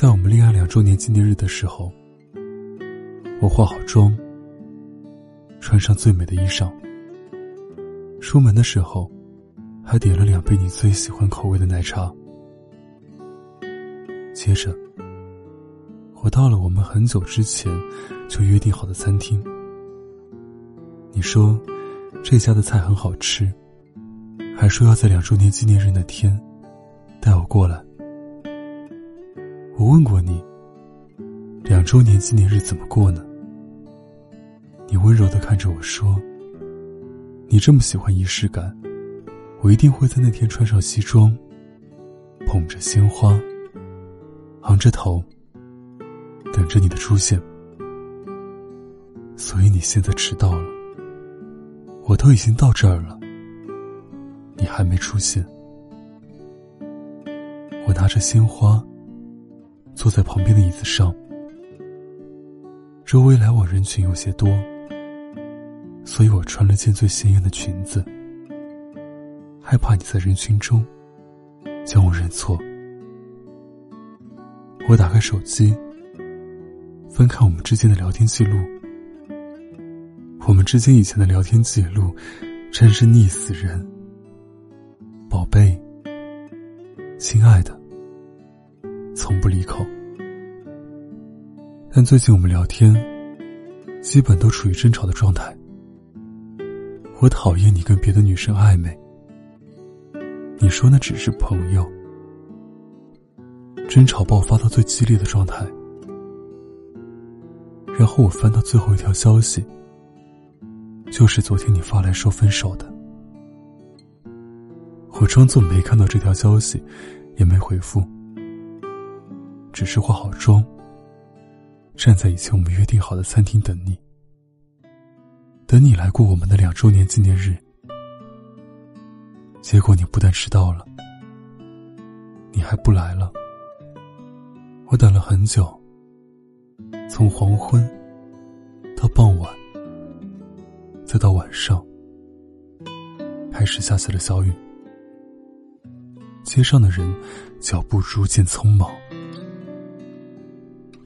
在我们恋爱两周年纪念日的时候，我化好妆，穿上最美的衣裳，出门的时候，还点了两杯你最喜欢口味的奶茶。接着，我到了我们很久之前就约定好的餐厅。你说这家的菜很好吃，还说要在两周年纪念日那天带我过来。我问过你，两周年纪念日怎么过呢？你温柔的看着我说：“你这么喜欢仪式感，我一定会在那天穿上西装，捧着鲜花，昂着头，等着你的出现。”所以你现在迟到了，我都已经到这儿了，你还没出现。我拿着鲜花。坐在旁边的椅子上，周围来往人群有些多，所以我穿了件最鲜艳的裙子，害怕你在人群中将我认错。我打开手机，翻看我们之间的聊天记录，我们之间以前的聊天记录真是腻死人。宝贝，亲爱的。从不离口，但最近我们聊天，基本都处于争吵的状态。我讨厌你跟别的女生暧昧，你说那只是朋友。争吵爆发到最激烈的状态，然后我翻到最后一条消息，就是昨天你发来说分手的。我装作没看到这条消息，也没回复。只是化好妆，站在以前我们约定好的餐厅等你，等你来过我们的两周年纪念日。结果你不但迟到了，你还不来了。我等了很久，从黄昏到傍晚，再到晚上，开始下起了小雨，街上的人脚步逐渐匆忙。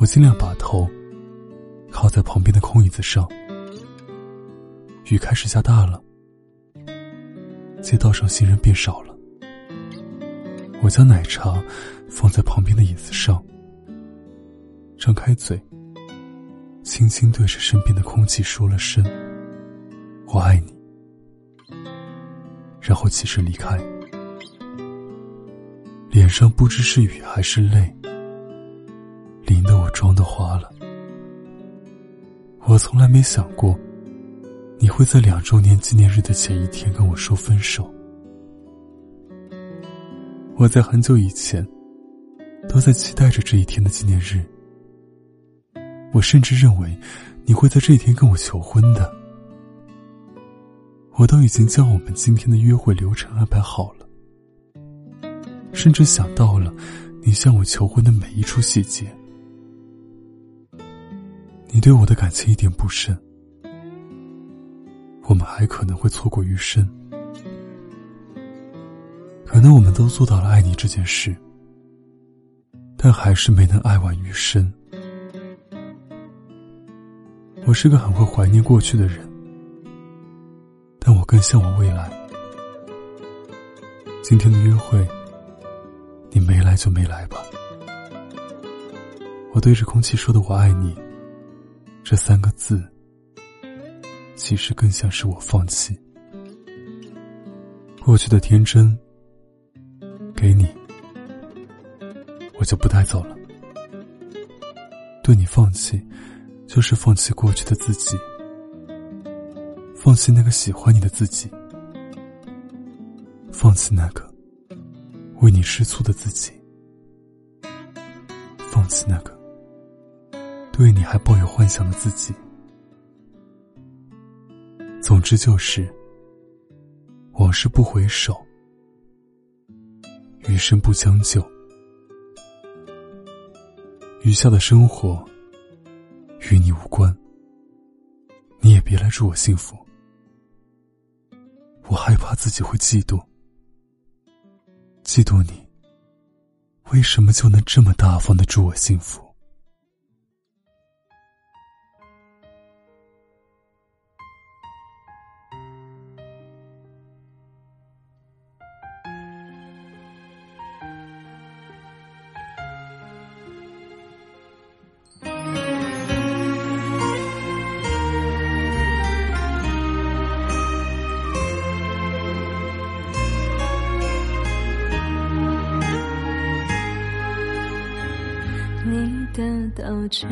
我尽量把头靠在旁边的空椅子上。雨开始下大了，街道上行人变少了。我将奶茶放在旁边的椅子上，张开嘴，轻轻对着身边的空气说了声“我爱你”，然后起身离开，脸上不知是雨还是泪。妆都花了。我从来没想过，你会在两周年纪念日的前一天跟我说分手。我在很久以前，都在期待着这一天的纪念日。我甚至认为，你会在这一天跟我求婚的。我都已经将我们今天的约会流程安排好了，甚至想到了你向我求婚的每一处细节。你对我的感情一点不深，我们还可能会错过余生。可能我们都做到了爱你这件事，但还是没能爱完余生。我是个很会怀念过去的人，但我更向往未来。今天的约会，你没来就没来吧。我对着空气说的“我爱你”。这三个字，其实更像是我放弃过去的天真，给你，我就不带走了。对你放弃，就是放弃过去的自己，放弃那个喜欢你的自己，放弃那个为你吃醋的自己，放弃那个。对你还抱有幻想的自己，总之就是往事不回首，余生不将就，余下的生活与你无关，你也别来祝我幸福，我害怕自己会嫉妒，嫉妒你为什么就能这么大方的祝我幸福？歉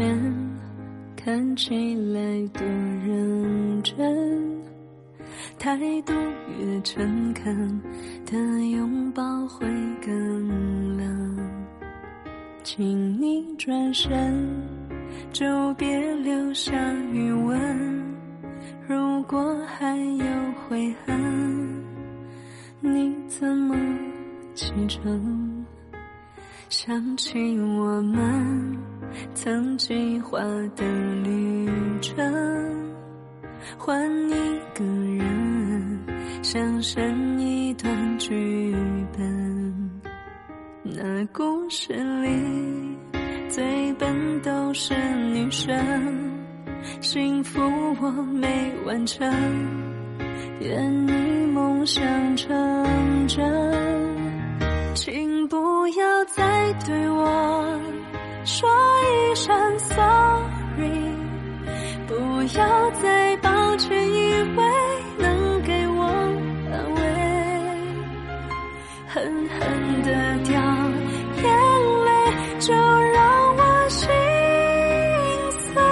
看起来多认真，态度越诚恳的拥抱会更冷。请你转身，就别留下余温。如果还有悔恨，你怎么启程？想起我们曾计划的旅程，换一个人，想生一段剧本。那故事里最笨都是女生，幸福我没完成，愿你梦想成真。请不要再对我说一声 sorry，不要再抱歉，以为能给我安慰，狠狠的掉眼泪，就让我心碎，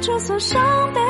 就算伤悲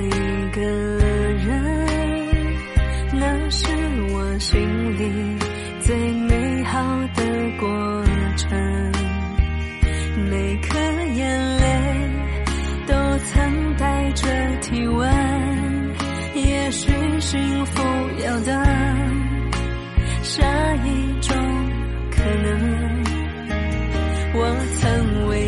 一个人，那是我心里最美好的过程。每颗眼泪都曾带着体温，也许幸福要等下一种可能。我曾为